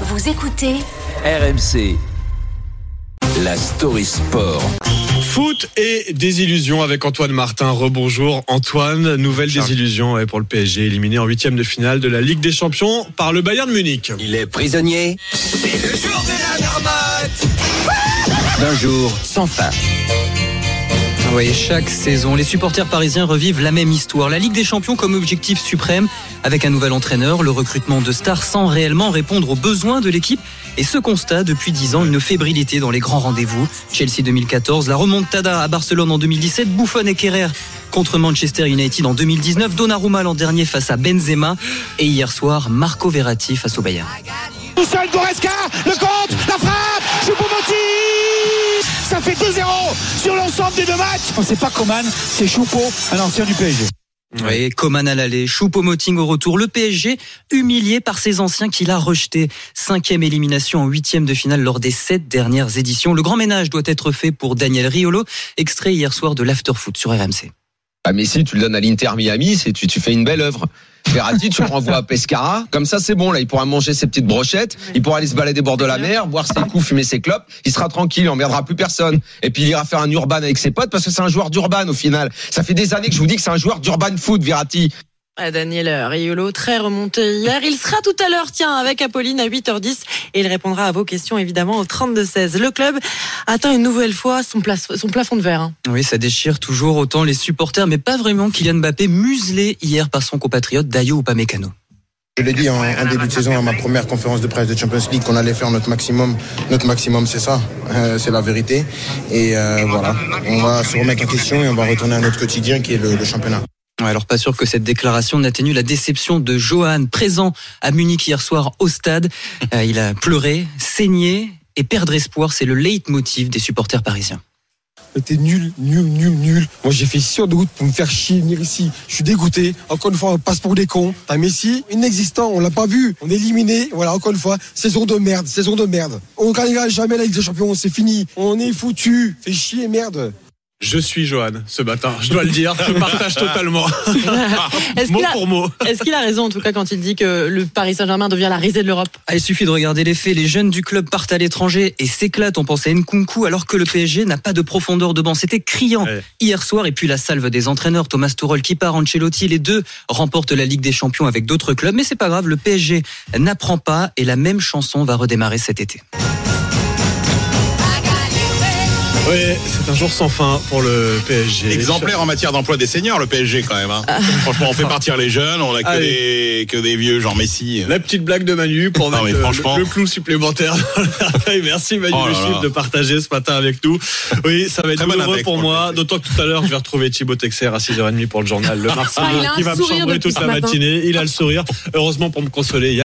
Vous écoutez RMC. La story sport. Foot et désillusion avec Antoine Martin. Rebonjour Antoine. Nouvelle désillusion ouais, pour le PSG, éliminé en huitième de finale de la Ligue des Champions par le Bayern de Munich. Il est prisonnier. C'est le jour de la marmotte. D'un jour sans fin. Chaque saison, les supporters parisiens revivent la même histoire. La Ligue des Champions comme objectif suprême, avec un nouvel entraîneur, le recrutement de stars sans réellement répondre aux besoins de l'équipe. Et ce constat, depuis 10 ans, une fébrilité dans les grands rendez-vous. Chelsea 2014, la remontada à Barcelone en 2017, Buffon et Kerrer contre Manchester United en 2019, Donnarumma l'an dernier face à Benzema, et hier soir, Marco Verratti face au Bayern. Tout seul, Goreska, le compte, la frappe, sur l'ensemble des deux matchs. C'est pas Coman, c'est Choupo, un ancien du PSG. Oui, Coman à l'aller, Choupo-Moting au retour. Le PSG humilié par ses anciens qu'il a rejeté. Cinquième élimination en huitième de finale lors des sept dernières éditions. Le grand ménage doit être fait pour Daniel Riolo, extrait hier soir de l'Afterfoot sur RMC. Ah Messi, tu le donnes à l'Inter Miami, c'est tu, tu fais une belle œuvre. Verratti, tu le renvoies à Pescara. Comme ça, c'est bon. Là, il pourra manger ses petites brochettes. Il pourra aller se balader bord de la mer, boire ses coups, fumer ses clopes. Il sera tranquille, il emmerdera plus personne. Et puis, il ira faire un urban avec ses potes parce que c'est un joueur d'urban au final. Ça fait des années que je vous dis que c'est un joueur d'urban foot, Verratti. À Daniel Riolo, très remonté hier. Il sera tout à l'heure, tiens, avec Apolline à 8h10 et il répondra à vos questions évidemment au 32-16. Le club atteint une nouvelle fois son, son plafond de verre. Hein. Oui, ça déchire toujours autant les supporters, mais pas vraiment Kylian Mbappé, muselé hier par son compatriote Dayo Upamecano. Je l'ai dit en, en, début de saison à ma première conférence de presse de Champions League qu'on allait faire notre maximum. Notre maximum, c'est ça, euh, c'est la vérité. Et euh, voilà, on va se remettre en question et on va retourner à notre quotidien qui est le, le championnat. Alors pas sûr que cette déclaration n'atténue la déception de Johan, présent à Munich hier soir au stade. Euh, il a pleuré, saigné et perdre espoir, c'est le leitmotiv des supporters parisiens. T'es nul, nul, nul, nul. Moi, j'ai fait 6 heures de route pour me faire chier venir ici. Je suis dégoûté. Encore une fois, on passe pour des cons. T'as Messi, inexistant, on l'a pas vu. On est éliminé. Voilà, encore une fois, saison de merde, saison de merde. On gagnera jamais la Ligue des Champions, c'est fini. On est foutu. Fais chier, merde. Je suis Johan ce matin, je dois le dire, je partage totalement. mot a, pour mot. Est-ce qu'il a raison en tout cas quand il dit que le Paris Saint-Germain devient la risée de l'Europe ah, Il suffit de regarder les faits. Les jeunes du club partent à l'étranger et s'éclatent. On pensait à Nkunku alors que le PSG n'a pas de profondeur de banc. C'était criant ouais. hier soir. Et puis la salve des entraîneurs, Thomas Tuchel qui part, Ancelotti, les deux remportent la Ligue des Champions avec d'autres clubs. Mais c'est pas grave, le PSG n'apprend pas et la même chanson va redémarrer cet été. Oui, c'est un jour sans fin pour le PSG. Exemplaire en matière d'emploi des seniors, le PSG quand même. Hein. franchement, on fait partir les jeunes, on a que des, que des vieux, genre Messi. La petite blague de Manu pour non, mettre franchement... le, le, clou supplémentaire. Merci Manu Oh là de partager ce matin avec nous. Oui, ça va être Très bon douloureux pour moi. D'autant que tout à l'heure, je vais retrouver Thibaut Texer à 6h30 pour le journal Le Marseillais Ah, qui va me sourire chambrer toute la matin. matinée. Il a le sourire. Heureusement pour me consoler.